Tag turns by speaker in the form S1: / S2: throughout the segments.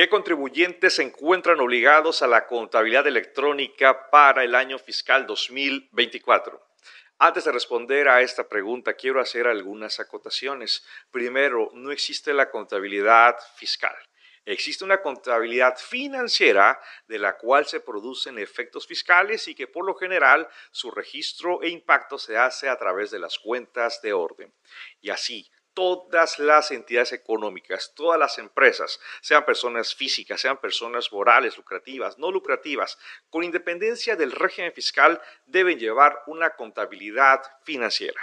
S1: ¿Qué contribuyentes se encuentran obligados a la contabilidad electrónica para el año fiscal 2024? Antes de responder a esta pregunta, quiero hacer algunas acotaciones. Primero, no existe la contabilidad fiscal. Existe una contabilidad financiera de la cual se producen efectos fiscales y que por lo general su registro e impacto se hace a través de las cuentas de orden. Y así, todas las entidades económicas, todas las empresas, sean personas físicas, sean personas morales, lucrativas, no lucrativas, con independencia del régimen fiscal, deben llevar una contabilidad financiera.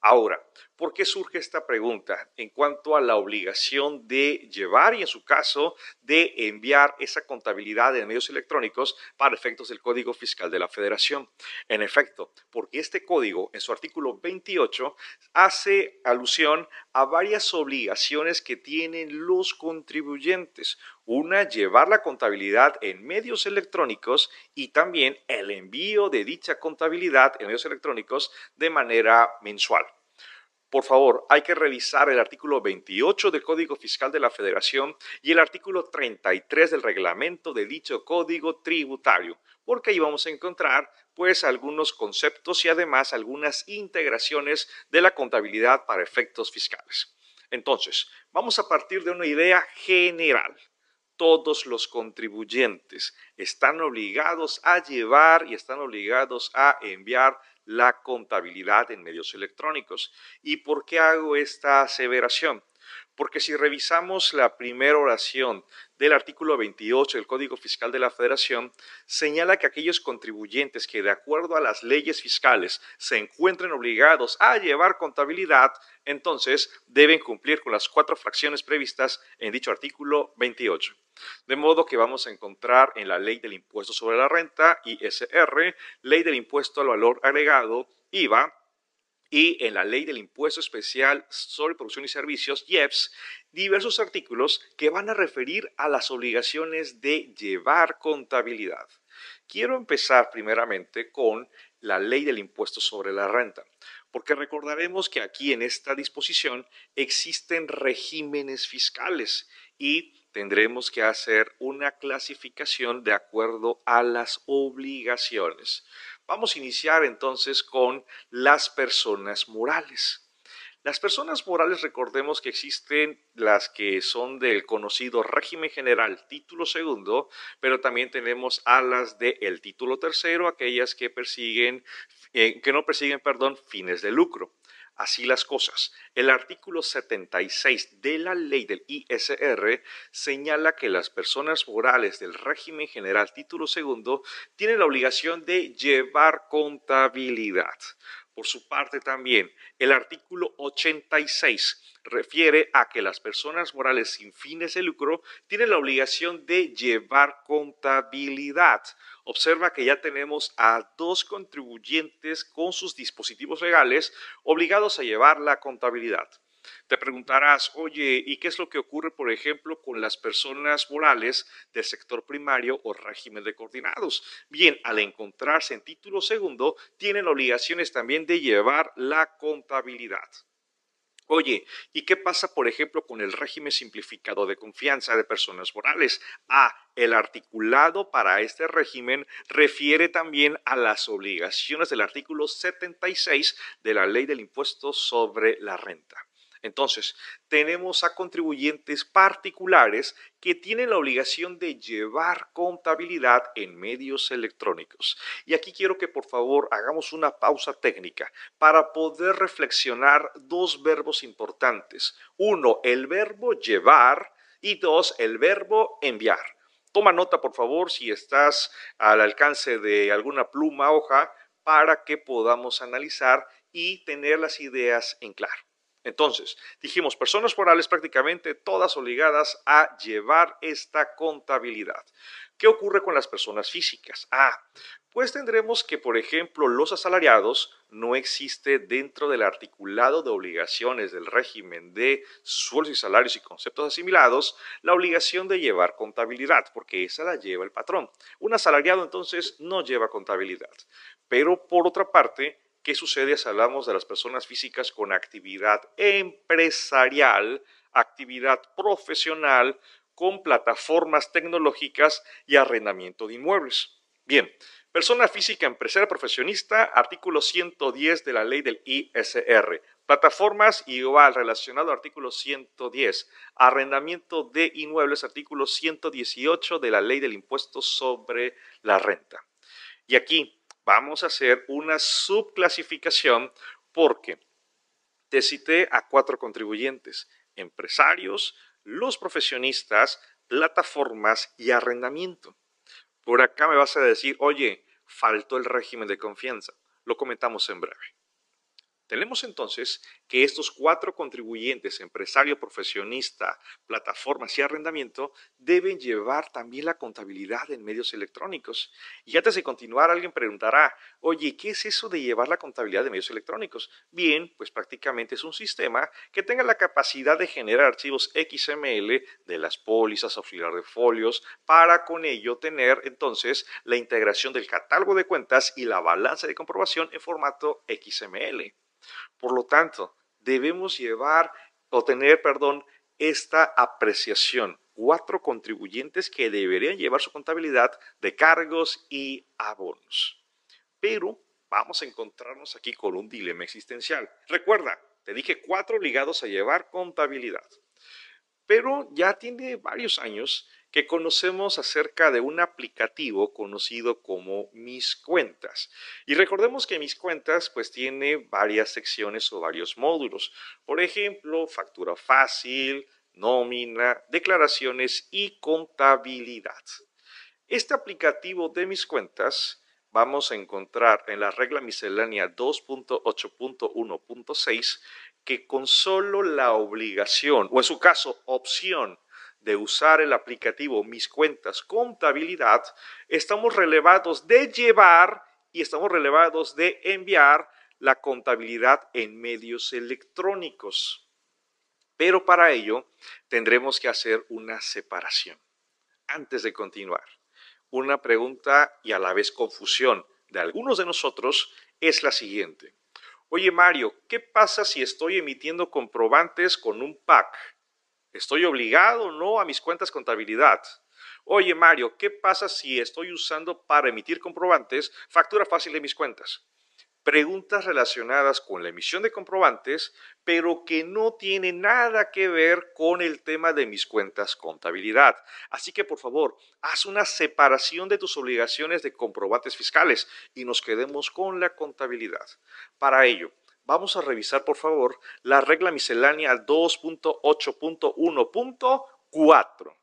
S1: Ahora, ¿por qué surge esta pregunta en cuanto a la obligación de llevar y en su caso de enviar esa contabilidad en medios electrónicos para efectos del Código Fiscal de la Federación? En efecto, porque este código en su artículo 28 hace alusión a varias obligaciones que tienen los contribuyentes. Una, llevar la contabilidad en medios electrónicos y también el envío de dicha contabilidad en medios electrónicos de manera mensual. Por favor, hay que revisar el artículo 28 del Código Fiscal de la Federación y el artículo 33 del reglamento de dicho código tributario, porque ahí vamos a encontrar pues algunos conceptos y además algunas integraciones de la contabilidad para efectos fiscales. Entonces, vamos a partir de una idea general todos los contribuyentes están obligados a llevar y están obligados a enviar la contabilidad en medios electrónicos. ¿Y por qué hago esta aseveración? Porque si revisamos la primera oración del artículo 28 del Código Fiscal de la Federación, señala que aquellos contribuyentes que de acuerdo a las leyes fiscales se encuentren obligados a llevar contabilidad, entonces deben cumplir con las cuatro fracciones previstas en dicho artículo 28. De modo que vamos a encontrar en la ley del impuesto sobre la renta, ISR, ley del impuesto al valor agregado, IVA, y en la ley del impuesto especial sobre producción y servicios, IEPS, diversos artículos que van a referir a las obligaciones de llevar contabilidad. Quiero empezar primeramente con la ley del impuesto sobre la renta, porque recordaremos que aquí en esta disposición existen regímenes fiscales y tendremos que hacer una clasificación de acuerdo a las obligaciones. Vamos a iniciar entonces con las personas morales. Las personas morales, recordemos que existen las que son del conocido régimen general, título segundo, pero también tenemos a las del título tercero, aquellas que persiguen, eh, que no persiguen, perdón, fines de lucro. Así las cosas. El artículo 76 de la ley del ISR señala que las personas morales del régimen general título segundo tienen la obligación de llevar contabilidad. Por su parte también, el artículo 86 refiere a que las personas morales sin fines de lucro tienen la obligación de llevar contabilidad. Observa que ya tenemos a dos contribuyentes con sus dispositivos legales obligados a llevar la contabilidad. Te preguntarás, oye, ¿y qué es lo que ocurre, por ejemplo, con las personas morales del sector primario o régimen de coordinados? Bien, al encontrarse en título segundo, tienen obligaciones también de llevar la contabilidad. Oye, ¿y qué pasa, por ejemplo, con el régimen simplificado de confianza de personas morales? Ah, el articulado para este régimen refiere también a las obligaciones del artículo 76 de la ley del impuesto sobre la renta. Entonces, tenemos a contribuyentes particulares que tienen la obligación de llevar contabilidad en medios electrónicos. Y aquí quiero que por favor hagamos una pausa técnica para poder reflexionar dos verbos importantes. Uno, el verbo llevar y dos, el verbo enviar. Toma nota, por favor, si estás al alcance de alguna pluma, hoja, para que podamos analizar y tener las ideas en claro. Entonces, dijimos, personas morales prácticamente todas obligadas a llevar esta contabilidad. ¿Qué ocurre con las personas físicas? Ah, pues tendremos que, por ejemplo, los asalariados no existe dentro del articulado de obligaciones del régimen de sueldos y salarios y conceptos asimilados la obligación de llevar contabilidad, porque esa la lleva el patrón. Un asalariado entonces no lleva contabilidad. Pero por otra parte, ¿Qué sucede si hablamos de las personas físicas con actividad empresarial, actividad profesional, con plataformas tecnológicas y arrendamiento de inmuebles. Bien, persona física empresaria profesionista, artículo 110 de la ley del ISR. Plataformas igual relacionado artículo 110. Arrendamiento de inmuebles, artículo 118 de la ley del impuesto sobre la renta. Y aquí vamos a hacer una subclasificación porque te cité a cuatro contribuyentes, empresarios, los profesionistas, plataformas y arrendamiento. Por acá me vas a decir, oye, faltó el régimen de confianza. Lo comentamos en breve. Tenemos entonces que estos cuatro contribuyentes, empresario, profesionista, plataformas y arrendamiento, deben llevar también la contabilidad en medios electrónicos. Y antes de continuar, alguien preguntará, oye, ¿qué es eso de llevar la contabilidad de medios electrónicos? Bien, pues prácticamente es un sistema que tenga la capacidad de generar archivos XML de las pólizas, auxiliar de folios, para con ello tener entonces la integración del catálogo de cuentas y la balanza de comprobación en formato XML. Por lo tanto, debemos llevar o tener, perdón, esta apreciación. Cuatro contribuyentes que deberían llevar su contabilidad de cargos y abonos. Pero vamos a encontrarnos aquí con un dilema existencial. Recuerda, te dije cuatro ligados a llevar contabilidad. Pero ya tiene varios años que conocemos acerca de un aplicativo conocido como Mis Cuentas. Y recordemos que Mis Cuentas pues tiene varias secciones o varios módulos. Por ejemplo, factura fácil, nómina, declaraciones y contabilidad. Este aplicativo de Mis Cuentas vamos a encontrar en la regla miscelánea 2.8.1.6 que con solo la obligación, o en su caso opción, de usar el aplicativo Mis Cuentas Contabilidad, estamos relevados de llevar y estamos relevados de enviar la contabilidad en medios electrónicos. Pero para ello tendremos que hacer una separación. Antes de continuar, una pregunta y a la vez confusión de algunos de nosotros es la siguiente. Oye Mario, ¿qué pasa si estoy emitiendo comprobantes con un pack? ¿Estoy obligado o no a mis cuentas contabilidad? Oye, Mario, ¿qué pasa si estoy usando para emitir comprobantes factura fácil de mis cuentas? Preguntas relacionadas con la emisión de comprobantes, pero que no tienen nada que ver con el tema de mis cuentas contabilidad. Así que, por favor, haz una separación de tus obligaciones de comprobantes fiscales y nos quedemos con la contabilidad. Para ello, vamos a revisar, por favor, la regla miscelánea 2.8.1.4.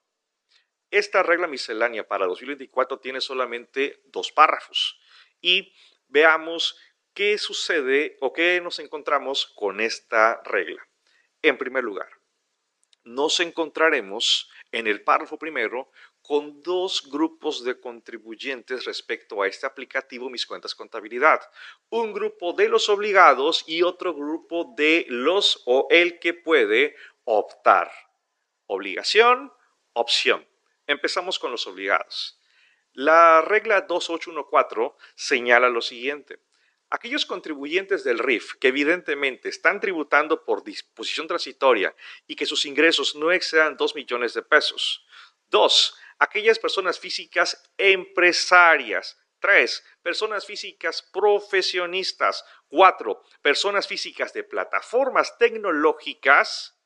S1: Esta regla miscelánea para 2024 tiene solamente dos párrafos y veamos qué sucede o qué nos encontramos con esta regla. En primer lugar, nos encontraremos en el párrafo primero con dos grupos de contribuyentes respecto a este aplicativo Mis Cuentas Contabilidad. Un grupo de los obligados y otro grupo de los o el que puede optar. Obligación, opción. Empezamos con los obligados. La regla 2814 señala lo siguiente. Aquellos contribuyentes del RIF que evidentemente están tributando por disposición transitoria y que sus ingresos no excedan 2 millones de pesos. Dos, aquellas personas físicas empresarias. Tres, personas físicas profesionistas. Cuatro, personas físicas de plataformas tecnológicas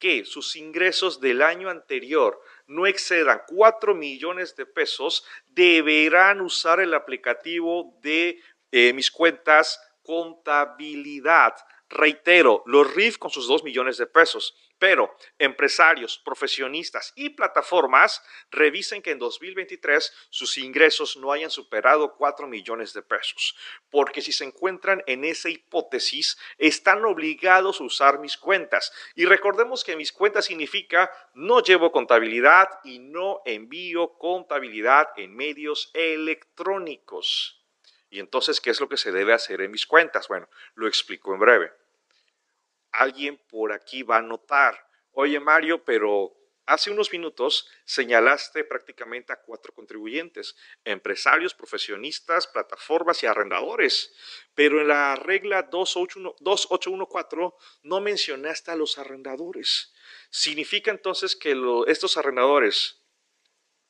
S1: que sus ingresos del año anterior no excedan 4 millones de pesos, deberán usar el aplicativo de eh, mis cuentas contabilidad. Reitero, los RIF con sus 2 millones de pesos. Pero empresarios, profesionistas y plataformas revisen que en 2023 sus ingresos no hayan superado 4 millones de pesos, porque si se encuentran en esa hipótesis, están obligados a usar mis cuentas. Y recordemos que mis cuentas significa no llevo contabilidad y no envío contabilidad en medios electrónicos. Y entonces, ¿qué es lo que se debe hacer en mis cuentas? Bueno, lo explico en breve alguien por aquí va a notar, oye Mario, pero hace unos minutos señalaste prácticamente a cuatro contribuyentes, empresarios, profesionistas, plataformas y arrendadores, pero en la regla 2814 no mencionaste a los arrendadores. ¿Significa entonces que estos arrendadores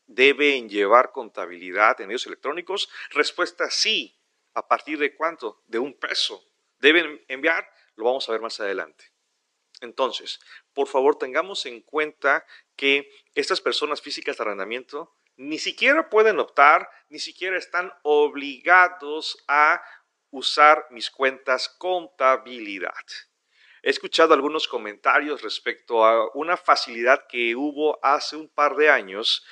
S1: deben llevar contabilidad en medios electrónicos? Respuesta sí. ¿A partir de cuánto? De un peso. ¿Deben enviar? Lo vamos a ver más adelante. Entonces, por favor, tengamos en cuenta que estas personas físicas de arrendamiento ni siquiera pueden optar, ni siquiera están obligados a usar mis cuentas contabilidad. He escuchado algunos comentarios respecto a una facilidad que hubo hace un par de años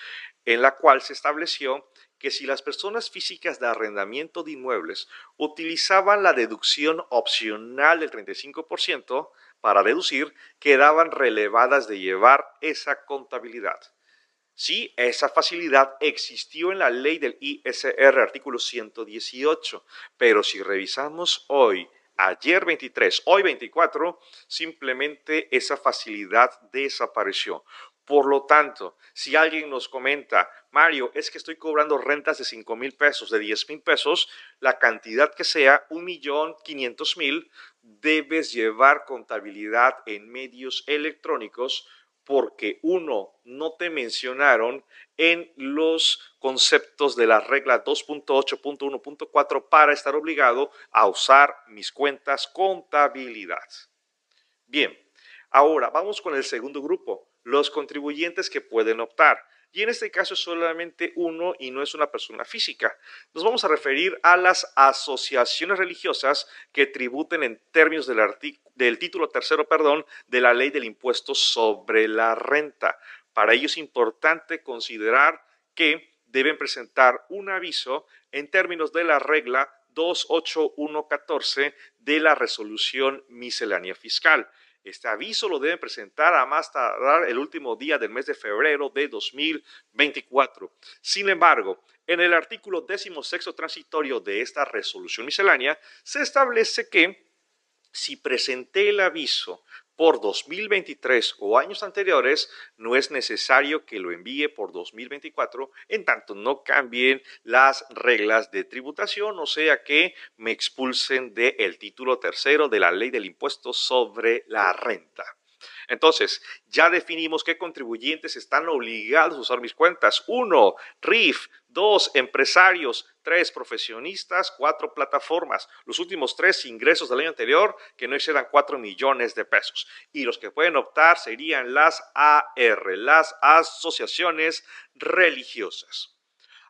S1: en la cual se estableció que si las personas físicas de arrendamiento de inmuebles utilizaban la deducción opcional del 35%, para deducir quedaban relevadas de llevar esa contabilidad. Sí, esa facilidad existió en la ley del ISR, artículo 118, pero si revisamos hoy, ayer 23, hoy 24, simplemente esa facilidad desapareció. Por lo tanto, si alguien nos comenta, Mario, es que estoy cobrando rentas de 5 mil pesos, de 10 mil pesos, la cantidad que sea, un millón quinientos mil, debes llevar contabilidad en medios electrónicos porque uno, no te mencionaron en los conceptos de la regla 2.8.1.4 para estar obligado a usar mis cuentas contabilidad. Bien, ahora vamos con el segundo grupo los contribuyentes que pueden optar. Y en este caso es solamente uno y no es una persona física. Nos vamos a referir a las asociaciones religiosas que tributen en términos del, del título tercero perdón, de la ley del impuesto sobre la renta. Para ello es importante considerar que deben presentar un aviso en términos de la regla 28114 de la resolución miscelánea fiscal. Este aviso lo deben presentar a más tardar el último día del mes de febrero de 2024. Sin embargo, en el artículo 16 transitorio de esta resolución miscelánea se establece que si presenté el aviso por 2023 o años anteriores, no es necesario que lo envíe por 2024, en tanto no cambien las reglas de tributación, o sea que me expulsen del título tercero de la ley del impuesto sobre la renta. Entonces, ya definimos qué contribuyentes están obligados a usar mis cuentas. Uno, RIF. Dos, empresarios. Tres, profesionistas. Cuatro, plataformas. Los últimos tres ingresos del año anterior que no excedan cuatro millones de pesos. Y los que pueden optar serían las AR, las asociaciones religiosas.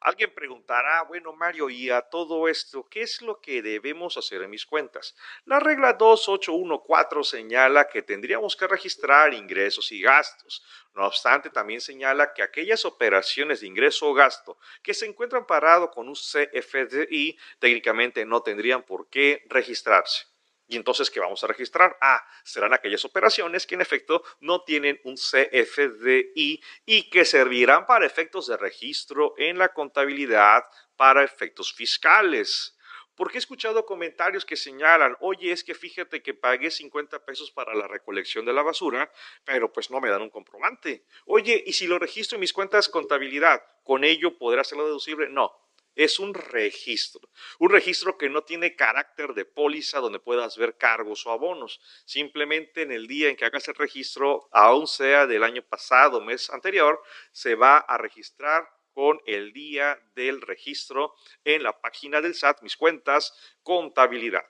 S1: Alguien preguntará, bueno Mario, y a todo esto, ¿qué es lo que debemos hacer en mis cuentas? La regla 2814 señala que tendríamos que registrar ingresos y gastos. No obstante, también señala que aquellas operaciones de ingreso o gasto que se encuentran parados con un CFDI técnicamente no tendrían por qué registrarse. Y entonces, ¿qué vamos a registrar? Ah, serán aquellas operaciones que en efecto no tienen un CFDI y que servirán para efectos de registro en la contabilidad para efectos fiscales. Porque he escuchado comentarios que señalan, oye, es que fíjate que pagué 50 pesos para la recolección de la basura, pero pues no me dan un comprobante. Oye, ¿y si lo registro en mis cuentas contabilidad, con ello podrá hacerlo deducible? No, es un registro. Un registro que no tiene carácter de póliza donde puedas ver cargos o abonos. Simplemente en el día en que hagas el registro, aún sea del año pasado, mes anterior, se va a registrar con el día del registro en la página del SAT, mis cuentas, contabilidad.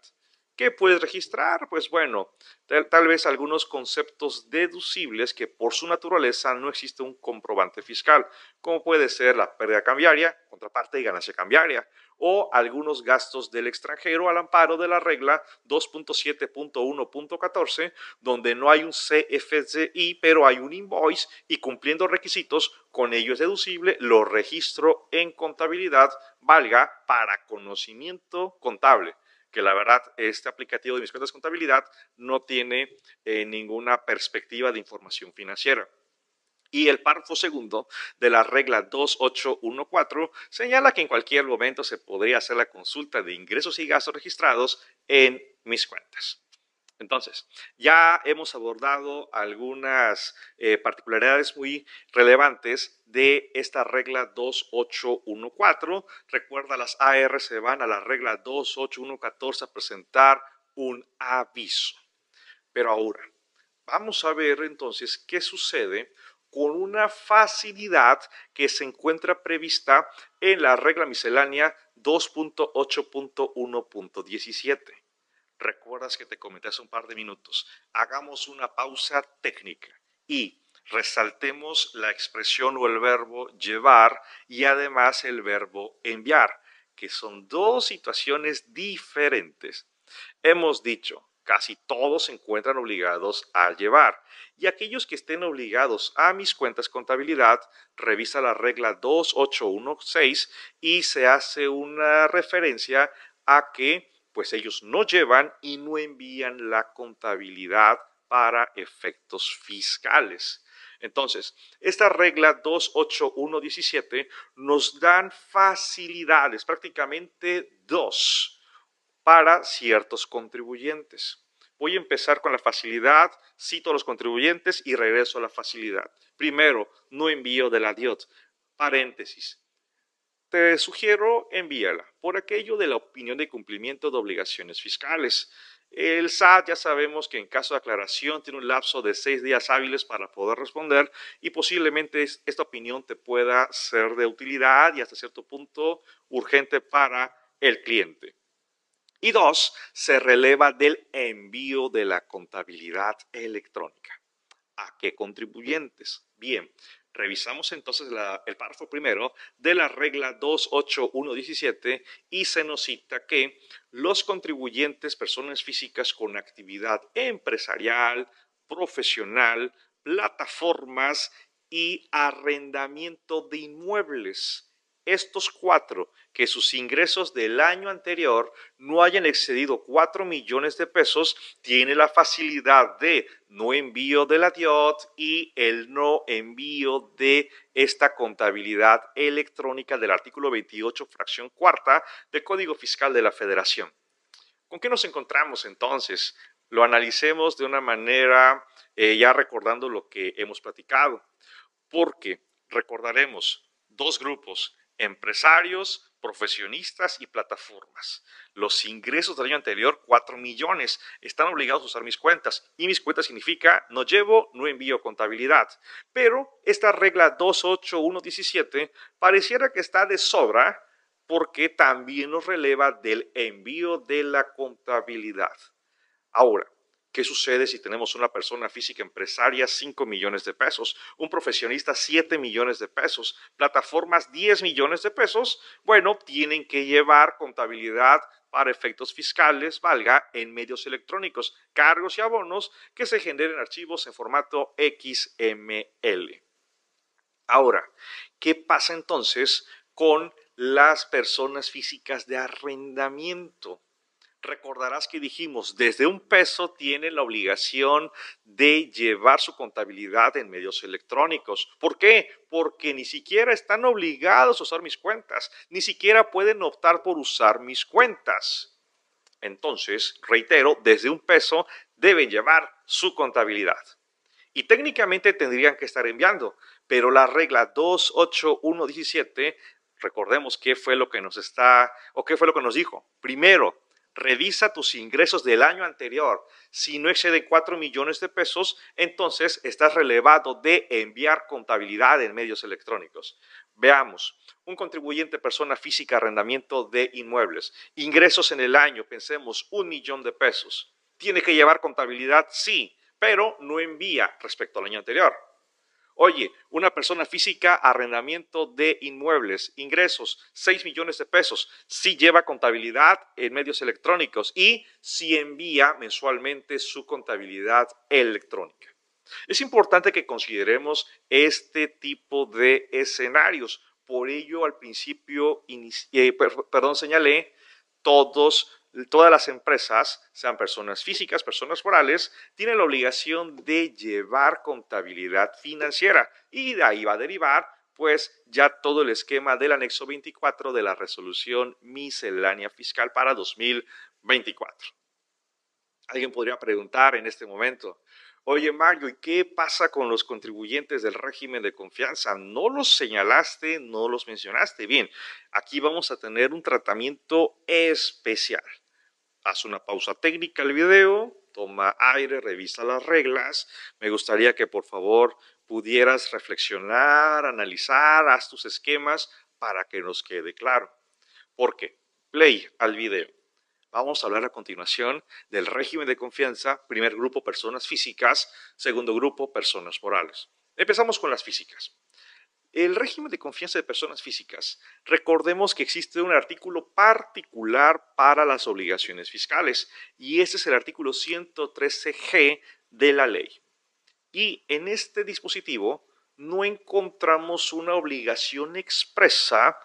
S1: ¿Qué puedes registrar? Pues bueno, tal, vez algunos conceptos deducibles que por su naturaleza no existe un comprobante fiscal, como puede ser la pérdida cambiaria, contraparte y ganancia cambiaria, o algunos gastos del extranjero al amparo de la regla 2.7.1.14, donde no hay un CFDI, pero hay un invoice y cumpliendo requisitos, con ello es deducible, lo registro en contabilidad, valga para conocimiento contable que la verdad este aplicativo de mis cuentas de contabilidad no tiene eh, ninguna perspectiva de información financiera. Y el párrafo segundo de la regla 2814 señala que en cualquier momento se podría hacer la consulta de ingresos y gastos registrados en mis cuentas. Entonces, ya hemos abordado algunas eh, particularidades muy relevantes de esta regla 2814. Recuerda, las AR se van a la regla 28114 a presentar un aviso. Pero ahora, vamos a ver entonces qué sucede con una facilidad que se encuentra prevista en la regla miscelánea 2.8.1.17. Recuerdas que te comenté hace un par de minutos. Hagamos una pausa técnica y resaltemos la expresión o el verbo llevar y además el verbo enviar, que son dos situaciones diferentes. Hemos dicho, casi todos se encuentran obligados a llevar. Y aquellos que estén obligados a mis cuentas contabilidad, revisa la regla 2816 y se hace una referencia a que pues ellos no llevan y no envían la contabilidad para efectos fiscales. Entonces, esta regla 28117 nos dan facilidades, prácticamente dos, para ciertos contribuyentes. Voy a empezar con la facilidad, cito a los contribuyentes y regreso a la facilidad. Primero, no envío de la DIOT. Paréntesis te sugiero envíala por aquello de la opinión de cumplimiento de obligaciones fiscales. El SAT ya sabemos que en caso de aclaración tiene un lapso de seis días hábiles para poder responder y posiblemente esta opinión te pueda ser de utilidad y hasta cierto punto urgente para el cliente. Y dos, se releva del envío de la contabilidad electrónica. ¿A qué contribuyentes? Bien, Revisamos entonces el párrafo primero de la regla 28117 y se nos cita que los contribuyentes, personas físicas con actividad empresarial, profesional, plataformas y arrendamiento de inmuebles estos cuatro que sus ingresos del año anterior no hayan excedido 4 millones de pesos, tiene la facilidad de no envío de la DIOT y el no envío de esta contabilidad electrónica del artículo 28, fracción cuarta del Código Fiscal de la Federación. ¿Con qué nos encontramos entonces? Lo analicemos de una manera eh, ya recordando lo que hemos platicado, porque recordaremos dos grupos empresarios, profesionistas y plataformas. Los ingresos del año anterior, 4 millones, están obligados a usar mis cuentas. Y mis cuentas significa no llevo, no envío contabilidad. Pero esta regla 28117 pareciera que está de sobra porque también nos releva del envío de la contabilidad. Ahora, ¿Qué sucede si tenemos una persona física empresaria 5 millones de pesos, un profesionista 7 millones de pesos, plataformas 10 millones de pesos? Bueno, tienen que llevar contabilidad para efectos fiscales, valga, en medios electrónicos, cargos y abonos que se generen archivos en formato XML. Ahora, ¿qué pasa entonces con las personas físicas de arrendamiento? Recordarás que dijimos, desde un peso tiene la obligación de llevar su contabilidad en medios electrónicos. ¿Por qué? Porque ni siquiera están obligados a usar mis cuentas, ni siquiera pueden optar por usar mis cuentas. Entonces, reitero, desde un peso deben llevar su contabilidad. Y técnicamente tendrían que estar enviando, pero la regla 28117 recordemos qué fue lo que nos está o qué fue lo que nos dijo. Primero, revisa tus ingresos del año anterior. Si no excede 4 millones de pesos, entonces estás relevado de enviar contabilidad en medios electrónicos. Veamos, un contribuyente persona física arrendamiento de inmuebles. Ingresos en el año, pensemos, un millón de pesos. ¿Tiene que llevar contabilidad? Sí, pero no envía respecto al año anterior. Oye, una persona física, arrendamiento de inmuebles, ingresos, 6 millones de pesos, si lleva contabilidad en medios electrónicos y si envía mensualmente su contabilidad electrónica. Es importante que consideremos este tipo de escenarios. Por ello, al principio, eh, perdón, señalé todos todas las empresas, sean personas físicas, personas morales, tienen la obligación de llevar contabilidad financiera y de ahí va a derivar pues ya todo el esquema del anexo 24 de la resolución miscelánea fiscal para 2024. Alguien podría preguntar en este momento, oye Mario, ¿y qué pasa con los contribuyentes del régimen de confianza? No los señalaste, no los mencionaste. Bien, aquí vamos a tener un tratamiento especial. Haz una pausa técnica al video, toma aire, revisa las reglas. Me gustaría que por favor pudieras reflexionar, analizar, haz tus esquemas para que nos quede claro. ¿Por qué? Play al video. Vamos a hablar a continuación del régimen de confianza, primer grupo personas físicas, segundo grupo personas morales. Empezamos con las físicas. El régimen de confianza de personas físicas, recordemos que existe un artículo particular para las obligaciones fiscales y ese es el artículo 113G de la ley. Y en este dispositivo no encontramos una obligación expresa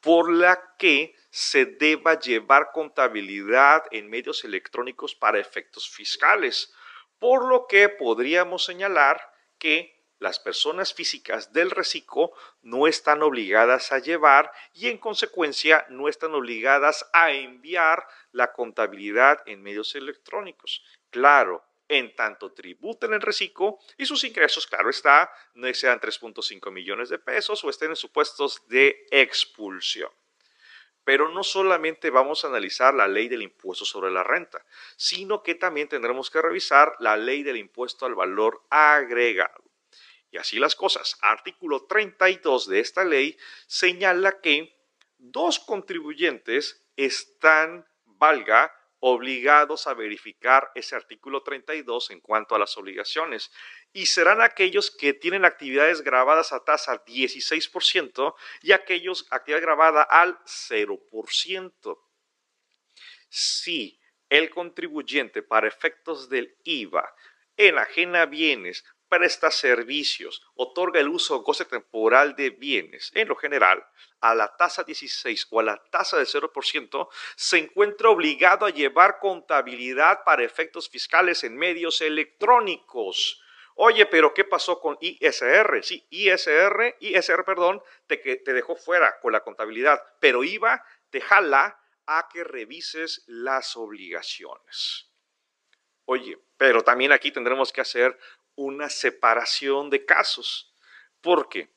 S1: por la que se deba llevar contabilidad en medios electrónicos para efectos fiscales, por lo que podríamos señalar que las personas físicas del reciclo no están obligadas a llevar y en consecuencia no están obligadas a enviar la contabilidad en medios electrónicos. Claro, en tanto tributen el reciclo y sus ingresos, claro está, no sean 3.5 millones de pesos o estén en supuestos de expulsión. Pero no solamente vamos a analizar la ley del impuesto sobre la renta, sino que también tendremos que revisar la ley del impuesto al valor agregado. Y así las cosas. Artículo 32 de esta ley señala que dos contribuyentes están, valga, obligados a verificar ese artículo 32 en cuanto a las obligaciones y serán aquellos que tienen actividades grabadas a tasa 16% y aquellos actividad grabada al 0%. Si el contribuyente para efectos del IVA enajena bienes presta servicios, otorga el uso o goce temporal de bienes, en lo general, a la tasa 16 o a la tasa de 0%, se encuentra obligado a llevar contabilidad para efectos fiscales en medios electrónicos. Oye, pero ¿qué pasó con ISR? Sí, ISR, ISR, perdón, te, te dejó fuera con la contabilidad, pero IVA te jala a que revises las obligaciones. Oye, pero también aquí tendremos que hacer una separación de casos. ¿Por qué?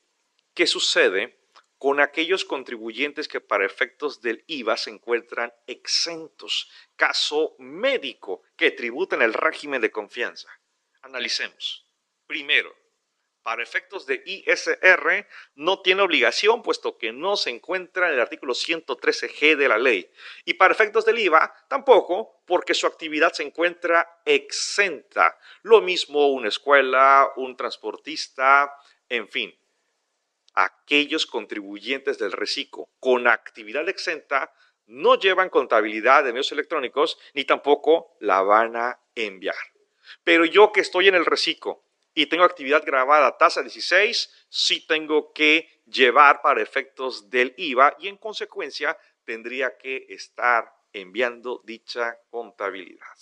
S1: ¿Qué sucede con aquellos contribuyentes que para efectos del IVA se encuentran exentos? Caso médico que tributan el régimen de confianza. Analicemos. Primero, para efectos de ISR no tiene obligación puesto que no se encuentra en el artículo 113G de la ley. Y para efectos del IVA tampoco porque su actividad se encuentra exenta. Lo mismo una escuela, un transportista, en fin. Aquellos contribuyentes del reciclo con actividad exenta no llevan contabilidad de medios electrónicos ni tampoco la van a enviar. Pero yo que estoy en el reciclo y tengo actividad grabada tasa 16, sí tengo que llevar para efectos del IVA y en consecuencia tendría que estar enviando dicha contabilidad.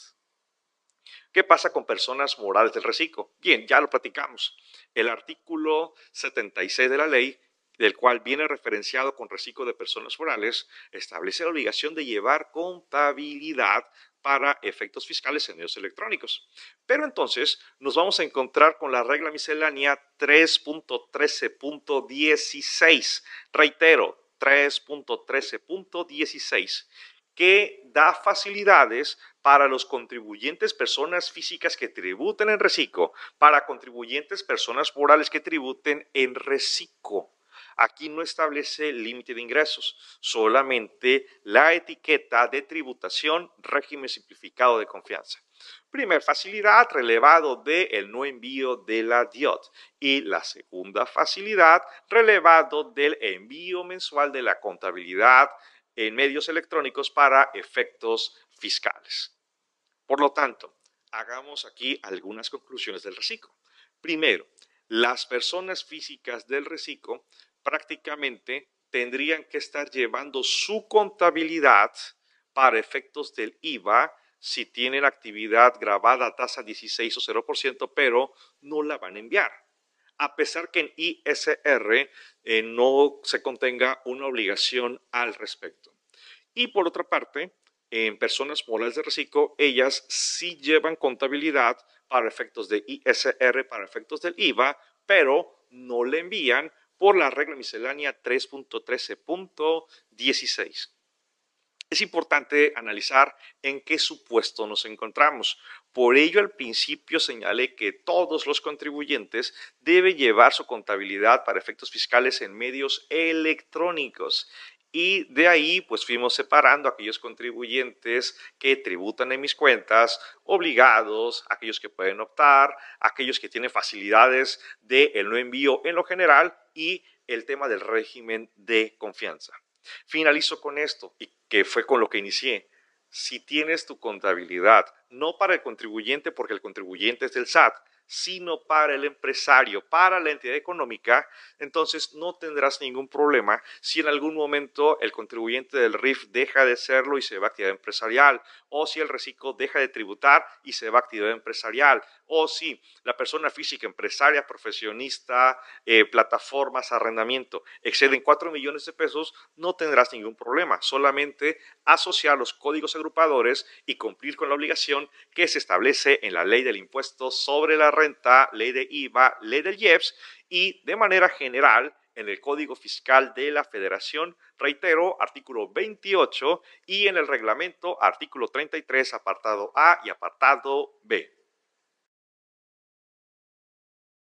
S1: ¿Qué pasa con personas morales del reciclo? Bien, ya lo platicamos. El artículo 76 de la ley, del cual viene referenciado con reciclo de personas morales, establece la obligación de llevar contabilidad para efectos fiscales en medios electrónicos. Pero entonces nos vamos a encontrar con la regla miscelánea 3.13.16. Reitero, 3.13.16 que da facilidades para los contribuyentes personas físicas que tributen en reciclo, para contribuyentes personas morales que tributen en reciclo. Aquí no establece límite de ingresos, solamente la etiqueta de tributación régimen simplificado de confianza. Primer facilidad, relevado del el no envío de la DIOT. Y la segunda facilidad, relevado del envío mensual de la contabilidad en medios electrónicos para efectos fiscales. Por lo tanto, hagamos aquí algunas conclusiones del reciclo. Primero, las personas físicas del reciclo prácticamente tendrían que estar llevando su contabilidad para efectos del IVA si tienen actividad grabada a tasa 16 o 0%, pero no la van a enviar. A pesar que en ISR eh, no se contenga una obligación al respecto. Y por otra parte, en personas morales de reciclo, ellas sí llevan contabilidad para efectos de ISR, para efectos del IVA, pero no le envían por la regla miscelánea 3.13.16. Es importante analizar en qué supuesto nos encontramos. Por ello, al principio señalé que todos los contribuyentes deben llevar su contabilidad para efectos fiscales en medios electrónicos. Y de ahí, pues fuimos separando aquellos contribuyentes que tributan en mis cuentas, obligados, aquellos que pueden optar, aquellos que tienen facilidades de el no envío en lo general y el tema del régimen de confianza. Finalizo con esto, y que fue con lo que inicié. Si tienes tu contabilidad, no para el contribuyente, porque el contribuyente es del SAT, sino para el empresario, para la entidad económica, entonces no tendrás ningún problema si en algún momento el contribuyente del RIF deja de serlo y se va a actividad empresarial, o si el reciclo deja de tributar y se va a actividad empresarial, o si la persona física, empresaria, profesionista, eh, plataformas, arrendamiento, exceden 4 millones de pesos, no tendrás ningún problema, solamente asociar los códigos agrupadores y cumplir con la obligación que se establece en la ley del impuesto sobre la renta, ley de IVA, ley del IEPS y de manera general en el Código Fiscal de la Federación, reitero, artículo 28 y en el reglamento, artículo 33, apartado A y apartado B.